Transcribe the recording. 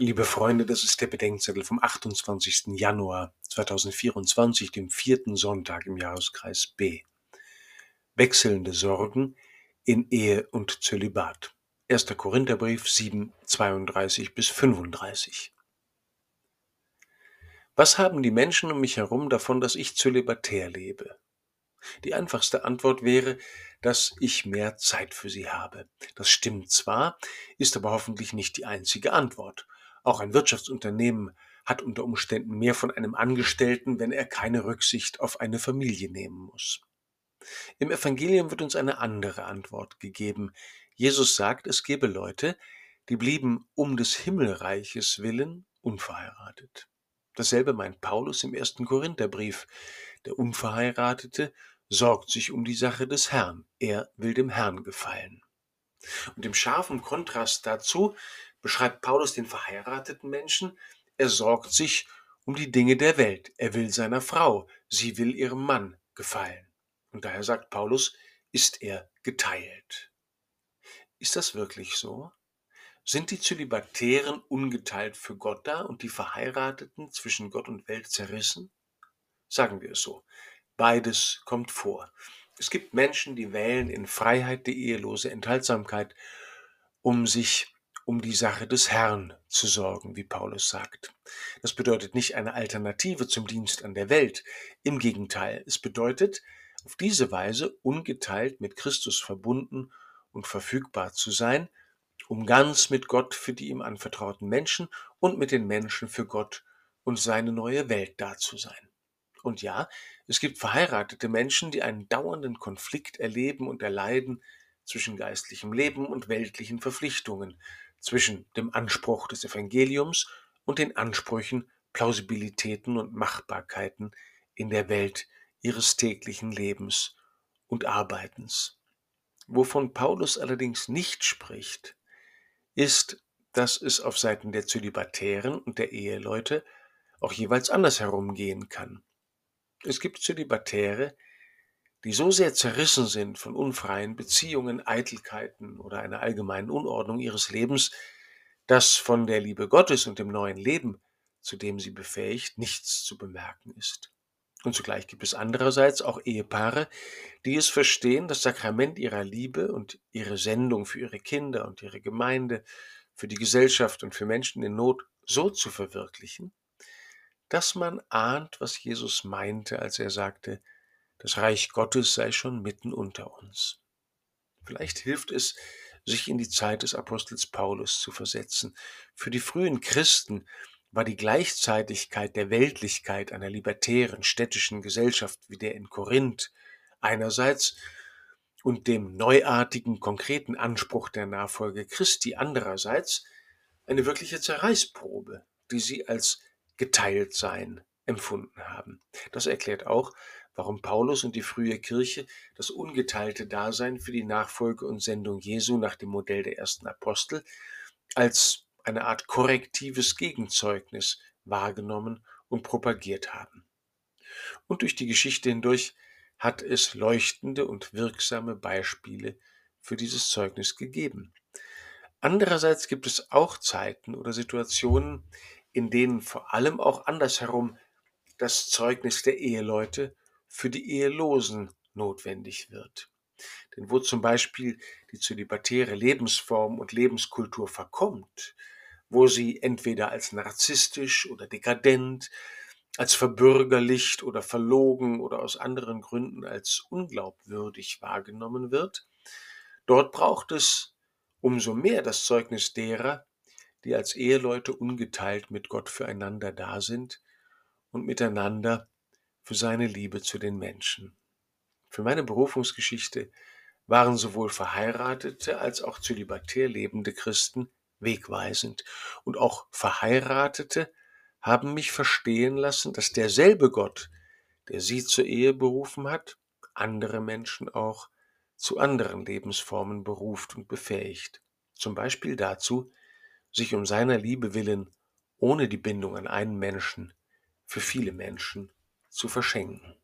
Liebe Freunde, das ist der Bedenkzettel vom 28. Januar 2024, dem vierten Sonntag im Jahreskreis B. Wechselnde Sorgen in Ehe und Zölibat. 1. Korintherbrief 7, 32 bis 35. Was haben die Menschen um mich herum davon, dass ich zölibatär lebe? Die einfachste Antwort wäre, dass ich mehr Zeit für sie habe. Das stimmt zwar, ist aber hoffentlich nicht die einzige Antwort. Auch ein Wirtschaftsunternehmen hat unter Umständen mehr von einem Angestellten, wenn er keine Rücksicht auf eine Familie nehmen muss. Im Evangelium wird uns eine andere Antwort gegeben. Jesus sagt, es gebe Leute, die blieben um des Himmelreiches willen unverheiratet. Dasselbe meint Paulus im ersten Korintherbrief. Der Unverheiratete sorgt sich um die Sache des Herrn. Er will dem Herrn gefallen. Und im scharfen Kontrast dazu beschreibt Paulus den verheirateten Menschen, er sorgt sich um die Dinge der Welt, er will seiner Frau, sie will ihrem Mann gefallen. Und daher sagt Paulus, ist er geteilt. Ist das wirklich so? Sind die Zölibatären ungeteilt für Gott da und die Verheirateten zwischen Gott und Welt zerrissen? Sagen wir es so. Beides kommt vor. Es gibt Menschen, die wählen in Freiheit die ehelose Enthaltsamkeit, um sich um die Sache des Herrn zu sorgen, wie Paulus sagt. Das bedeutet nicht eine Alternative zum Dienst an der Welt. Im Gegenteil, es bedeutet, auf diese Weise ungeteilt mit Christus verbunden und verfügbar zu sein, um ganz mit Gott für die ihm anvertrauten Menschen und mit den Menschen für Gott und seine neue Welt da zu sein. Und ja, es gibt verheiratete Menschen, die einen dauernden Konflikt erleben und erleiden zwischen geistlichem Leben und weltlichen Verpflichtungen, zwischen dem Anspruch des Evangeliums und den Ansprüchen, Plausibilitäten und Machbarkeiten in der Welt ihres täglichen Lebens und Arbeitens. Wovon Paulus allerdings nicht spricht, ist, dass es auf Seiten der Zölibatären und der Eheleute auch jeweils anders herumgehen kann. Es gibt Zölibatäre, die so sehr zerrissen sind von unfreien Beziehungen, Eitelkeiten oder einer allgemeinen Unordnung ihres Lebens, dass von der Liebe Gottes und dem neuen Leben, zu dem sie befähigt, nichts zu bemerken ist. Und zugleich gibt es andererseits auch Ehepaare, die es verstehen, das Sakrament ihrer Liebe und ihre Sendung für ihre Kinder und ihre Gemeinde, für die Gesellschaft und für Menschen in Not so zu verwirklichen, dass man ahnt, was Jesus meinte, als er sagte, das Reich Gottes sei schon mitten unter uns. Vielleicht hilft es, sich in die Zeit des Apostels Paulus zu versetzen. Für die frühen Christen war die Gleichzeitigkeit der Weltlichkeit einer libertären städtischen Gesellschaft wie der in Korinth einerseits und dem neuartigen, konkreten Anspruch der Nachfolge Christi andererseits eine wirkliche Zerreißprobe, die sie als geteilt sein empfunden haben. Das erklärt auch, warum Paulus und die frühe Kirche das ungeteilte Dasein für die Nachfolge und Sendung Jesu nach dem Modell der ersten Apostel als eine Art korrektives Gegenzeugnis wahrgenommen und propagiert haben. Und durch die Geschichte hindurch hat es leuchtende und wirksame Beispiele für dieses Zeugnis gegeben. Andererseits gibt es auch Zeiten oder Situationen, in denen vor allem auch andersherum das Zeugnis der Eheleute für die Ehelosen notwendig wird. Denn wo zum Beispiel die zölibatäre Lebensform und Lebenskultur verkommt, wo sie entweder als narzisstisch oder dekadent, als verbürgerlicht oder verlogen oder aus anderen Gründen als unglaubwürdig wahrgenommen wird, dort braucht es umso mehr das Zeugnis derer, die als Eheleute ungeteilt mit Gott füreinander da sind und miteinander für seine Liebe zu den Menschen. Für meine Berufungsgeschichte waren sowohl verheiratete als auch zölibatär lebende Christen wegweisend. Und auch Verheiratete haben mich verstehen lassen, dass derselbe Gott, der sie zur Ehe berufen hat, andere Menschen auch zu anderen Lebensformen beruft und befähigt. Zum Beispiel dazu, sich um seiner Liebe willen ohne die Bindung an einen Menschen für viele Menschen zu verschenken.